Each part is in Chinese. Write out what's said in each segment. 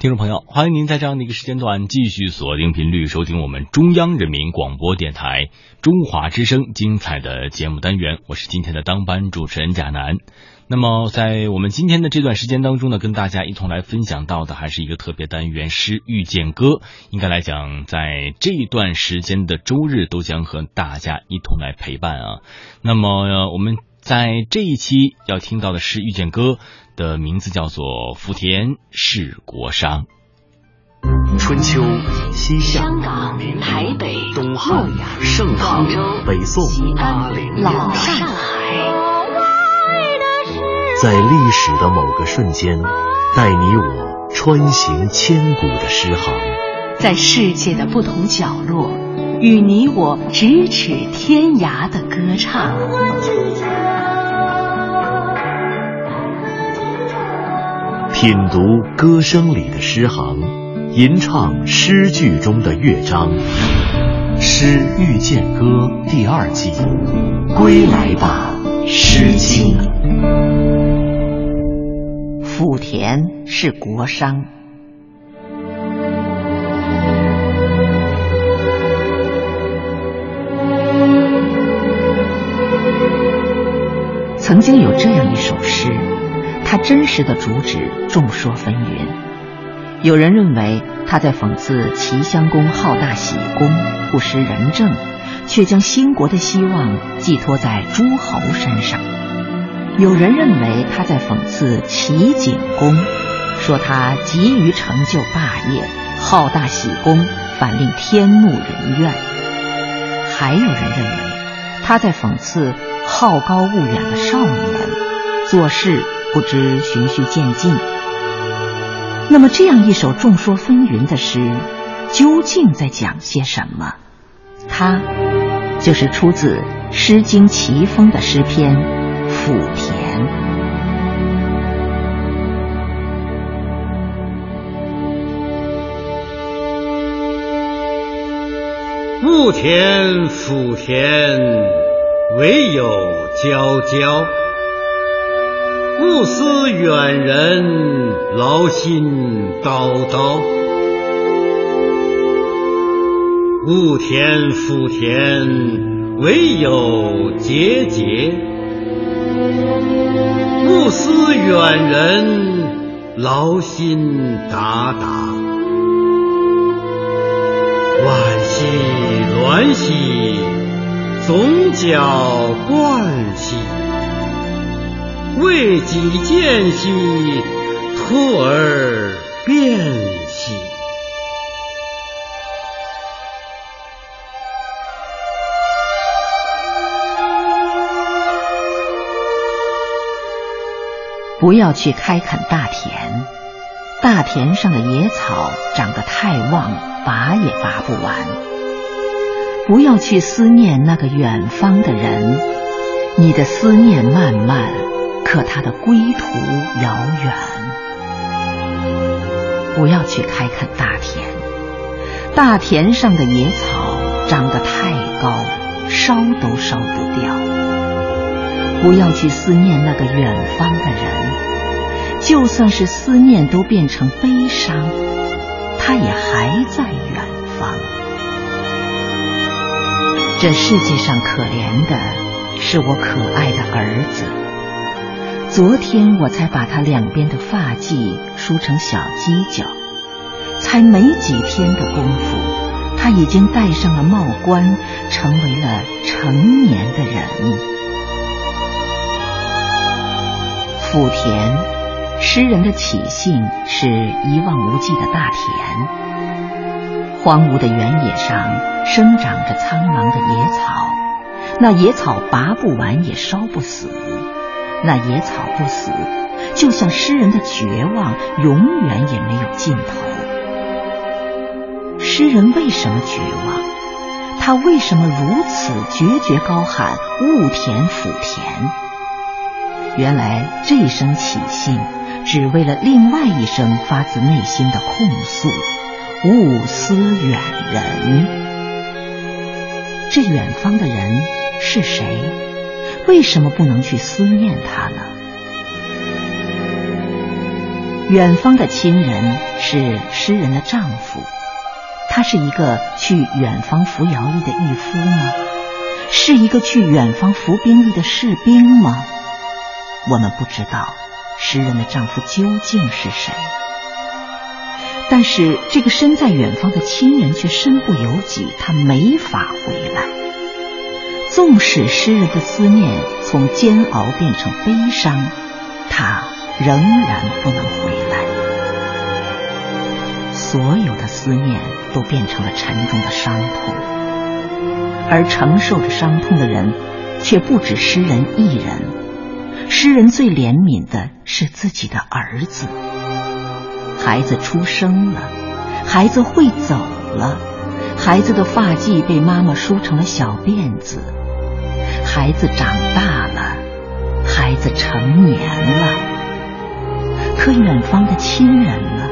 听众朋友，欢迎您在这样的一个时间段继续锁定频率收听我们中央人民广播电台中华之声精彩的节目单元。我是今天的当班主持人贾楠。那么在我们今天的这段时间当中呢，跟大家一同来分享到的还是一个特别单元《诗遇见歌》。应该来讲，在这一段时间的周日都将和大家一同来陪伴啊。那么我们在这一期要听到的《是遇见歌》。的名字叫做《福田是国殇》。春秋、西夏、香港、台北、东汉、盛唐、北宋、八零、老上海，在历史的某个瞬间，带你我穿行千古的诗行；在世界的不同角落，与你我咫尺天涯的歌唱。品读歌声里的诗行，吟唱诗句中的乐章，《诗遇见歌》第二季，归来吧，《诗经》。福田是国殇。曾经有这样一首诗。他真实的主旨众说纷纭，有人认为他在讽刺齐襄公好大喜功、不识仁政，却将兴国的希望寄托在诸侯身上；有人认为他在讽刺齐景公，说他急于成就霸业，好大喜功，反令天怒人怨；还有人认为他在讽刺好高骛远的少年，做事。不知循序渐进。那么，这样一首众说纷纭的诗，究竟在讲些什么？它就是出自《诗经·齐风》的诗篇《甫田》。雾田甫田，唯有皎皎。不思远人，劳心叨叨。物田福田，唯有节节。不思远人，劳心达达。惋兮鸾兮，总角冠兮。为己见兮，兔儿变兮。不要去开垦大田，大田上的野草长得太旺，拔也拔不完。不要去思念那个远方的人，你的思念漫漫。可他的归途遥远，不要去开垦大田，大田上的野草长得太高，烧都烧不掉。不要去思念那个远方的人，就算是思念都变成悲伤，他也还在远方。这世界上可怜的是我可爱的儿子。昨天我才把他两边的发髻梳成小犄角，才没几天的功夫，他已经戴上了帽冠，成为了成年的人。福田，诗人的起兴是一望无际的大田，荒芜的原野上生长着苍茫的野草，那野草拔不完也烧不死。那野草不死，就像诗人的绝望，永远也没有尽头。诗人为什么绝望？他为什么如此决绝高喊“勿田福田”？原来这一声起兴，只为了另外一声发自内心的控诉：“勿思远人。”这远方的人是谁？为什么不能去思念他呢？远方的亲人是诗人的丈夫，他是一个去远方服徭役的义夫吗？是一个去远方服兵役的士兵吗？我们不知道诗人的丈夫究竟是谁。但是这个身在远方的亲人却身不由己，他没法回来。纵使诗人的思念从煎熬变成悲伤，他仍然不能回来。所有的思念都变成了沉重的伤痛，而承受着伤痛的人却不止诗人一人。诗人最怜悯的是自己的儿子。孩子出生了，孩子会走了，孩子的发髻被妈妈梳成了小辫子，孩子长大了，孩子成年了。可远方的亲人呢？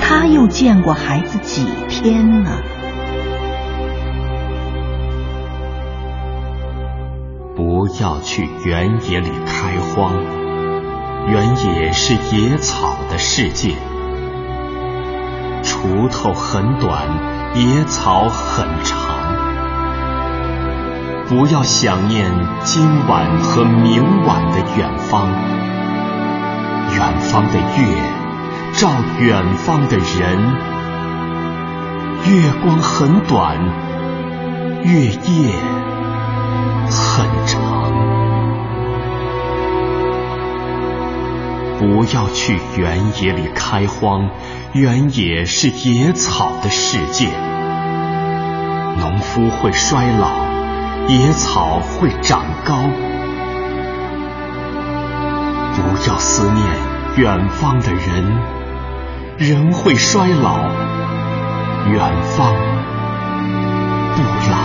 他又见过孩子几天呢？不要去原野里开荒。原野是野草的世界，锄头很短，野草很长。不要想念今晚和明晚的远方，远方的月照远方的人，月光很短，月夜很长。不要去原野里开荒，原野是野草的世界。农夫会衰老，野草会长高。不要思念远方的人，人会衰老，远方不老。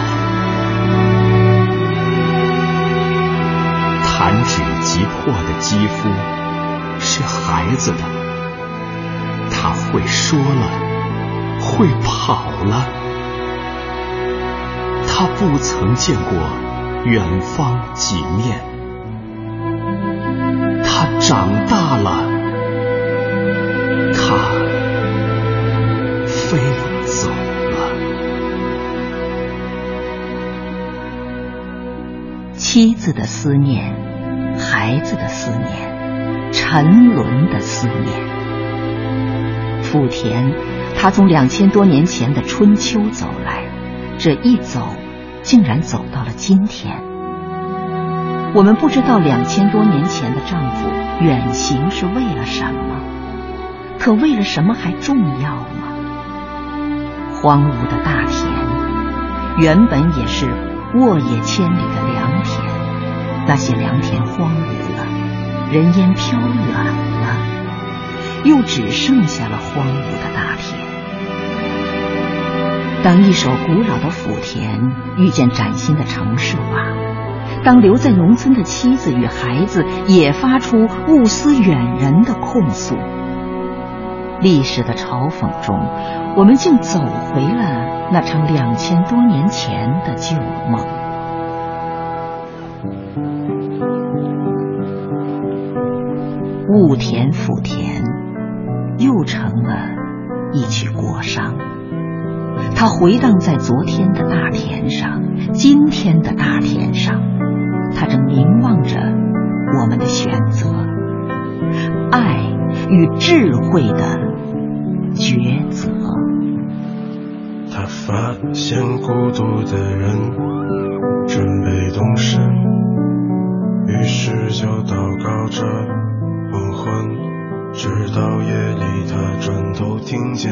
弹指即破的肌肤。是孩子的，他会说了，会跑了。他不曾见过远方几面，他长大了，他飞走了。妻子的思念，孩子的思念。沉沦的思念，福田，他从两千多年前的春秋走来，这一走，竟然走到了今天。我们不知道两千多年前的丈夫远行是为了什么，可为了什么还重要吗？荒芜的大田，原本也是沃野千里的良田，那些良田荒芜了。人烟飘远了，又只剩下了荒芜的大田。当一首古老的府田遇见崭新的城市化，当留在农村的妻子与孩子也发出物思远人的控诉，历史的嘲讽中，我们竟走回了那场两千多年前的旧梦。雾田府田，又成了一曲国殇。它回荡在昨天的大田上，今天的大田上，它正凝望着我们的选择，爱与智慧的抉择。他发现孤独的人准备动身，于是就祷告着。黄昏，直到夜里，他转头听见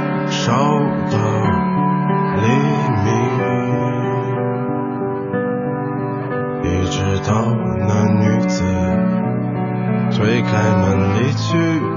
烧到黎明，一直到那女子推开门离去。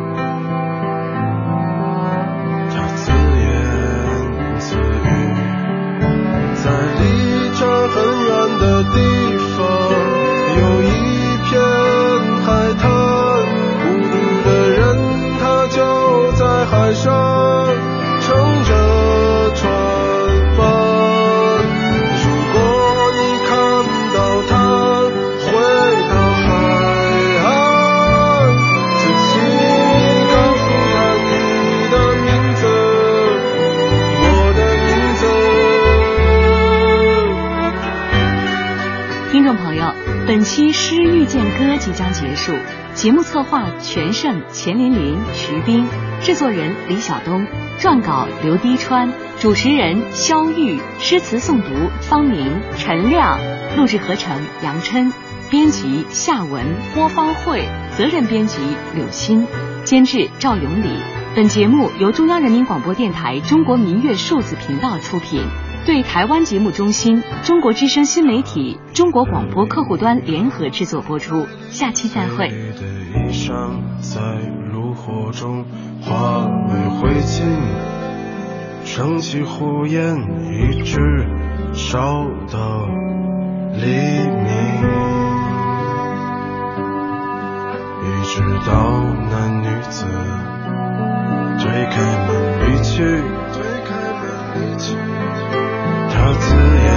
节目策划全胜、钱琳琳、徐冰，制作人李晓东，撰稿刘滴川，主持人肖玉，诗词诵读方明、陈亮，录制合成杨琛，编辑夏文、郭方慧，责任编辑柳青，监制赵永礼。本节目由中央人民广播电台中国民乐数字频道出品。对台湾节目中心、中国之声新媒体、中国广播客户端联合制作播出。下期再会。的衣裳在炉火中化为灰烬，升起火焰，一直烧到黎明，一直到那女子推开门离去，推开门离去，我自由。